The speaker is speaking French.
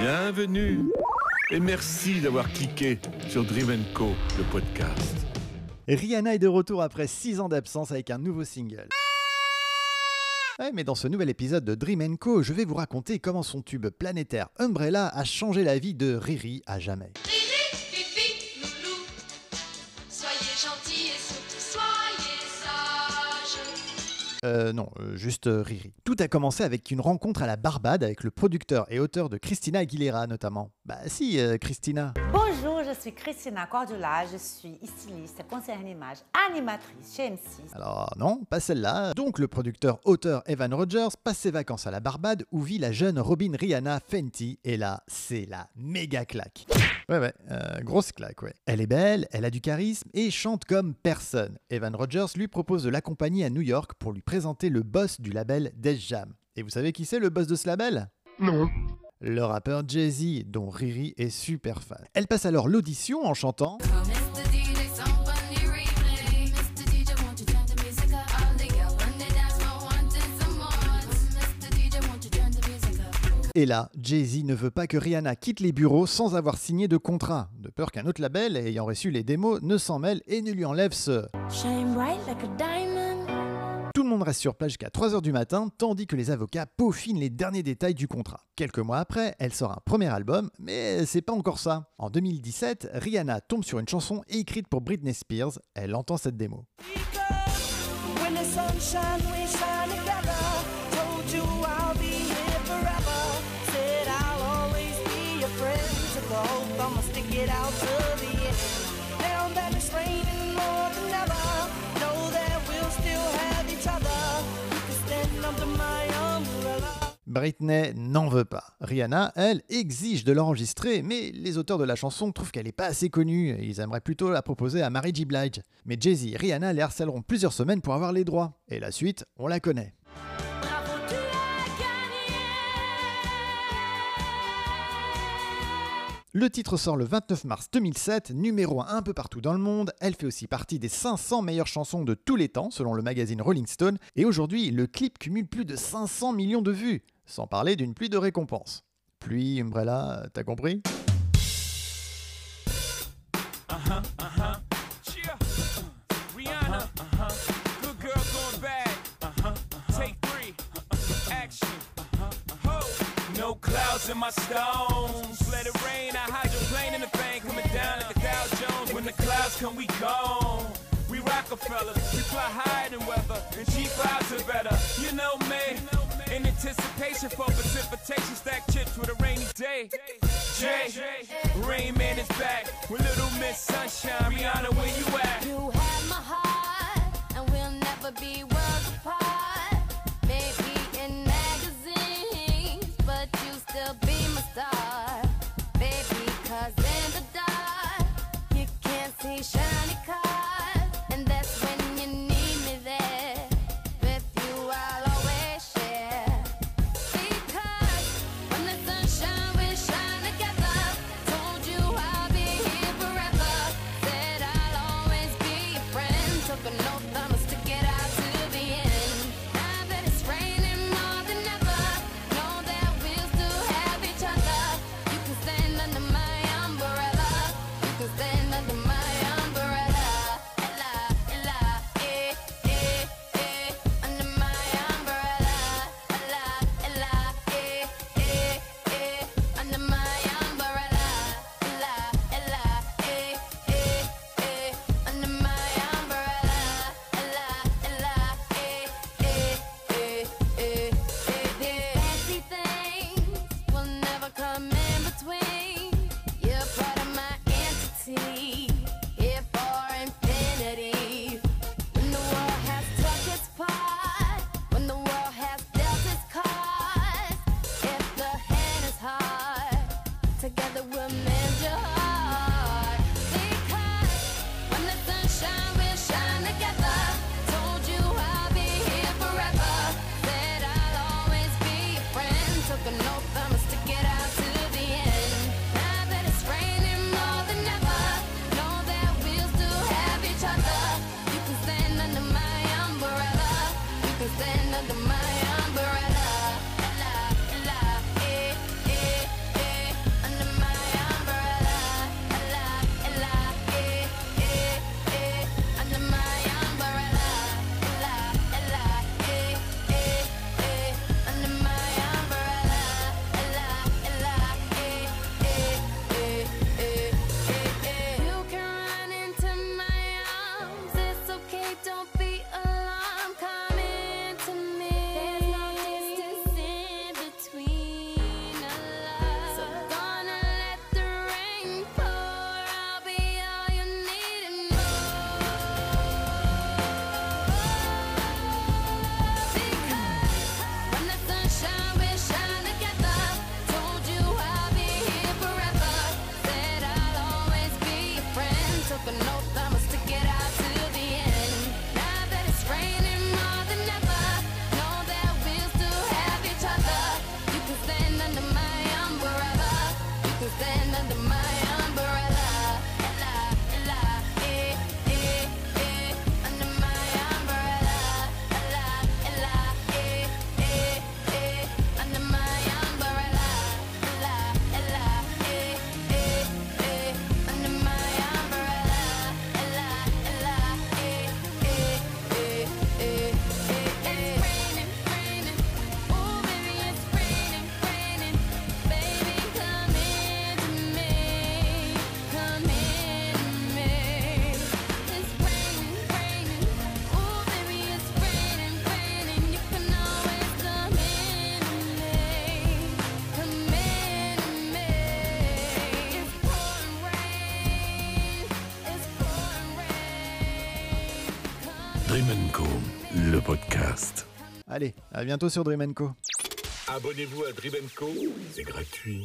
Bienvenue et merci d'avoir cliqué sur Dream Co, le podcast. Rihanna est de retour après 6 ans d'absence avec un nouveau single. Ouais, mais dans ce nouvel épisode de Dream Co, je vais vous raconter comment son tube planétaire Umbrella a changé la vie de Riri à jamais. Euh, non, euh, juste euh, Riri. Tout a commencé avec une rencontre à la Barbade avec le producteur et auteur de Christina Aguilera notamment. Bah si, euh, Christina. Je suis Christina Cordula, je suis styliste, conseillère en image, animatrice chez M6. Alors non, pas celle-là. Donc le producteur-auteur Evan Rogers passe ses vacances à la Barbade où vit la jeune Robin Rihanna Fenty et là, c'est la méga claque. Ouais ouais, euh, grosse claque ouais. Elle est belle, elle a du charisme et chante comme personne. Evan Rogers lui propose de l'accompagner à New York pour lui présenter le boss du label Def Jam. Et vous savez qui c'est le boss de ce label? Non. Le rappeur Jay-Z, dont Riri est super fan. Elle passe alors l'audition en chantant? Et là, Jay-Z ne veut pas que Rihanna quitte les bureaux sans avoir signé de contrat, de peur qu'un autre label, ayant reçu les démos, ne s'en mêle et ne lui enlève ce. Shine bright like a diamond. Le monde reste sur place jusqu'à 3h du matin, tandis que les avocats peaufinent les derniers détails du contrat. Quelques mois après, elle sort un premier album, mais c'est pas encore ça. En 2017, Rihanna tombe sur une chanson écrite pour Britney Spears, elle entend cette démo. Britney n'en veut pas. Rihanna, elle, exige de l'enregistrer, mais les auteurs de la chanson trouvent qu'elle n'est pas assez connue et ils aimeraient plutôt la proposer à Mary J. Blige. Mais Jay-Z et Rihanna les harcèleront plusieurs semaines pour avoir les droits. Et la suite, on la connaît. Le titre sort le 29 mars 2007, numéro 1 un peu partout dans le monde. Elle fait aussi partie des 500 meilleures chansons de tous les temps, selon le magazine Rolling Stone. Et aujourd'hui, le clip cumule plus de 500 millions de vues, sans parler d'une pluie de récompenses. Pluie, Umbrella, t'as compris? Uh-huh. Uh-huh. Ho. No clouds in my. When the clouds come, we. We fly higher than weather. And cheap clouds are better. You know me. In anticipation for precipitation, stack chips with a rainy day. Jay, Rain Man is back with Little Miss Sunshine. Rihanna, where you at? You have my heart, and we'll never be worlds apart. Maybe in magazines, but you still be my star. Baby, cause in the dark, you can't see shiny Dream Co, le podcast. Allez, à bientôt sur Dream Co. Abonnez-vous à Dream Co, c'est gratuit.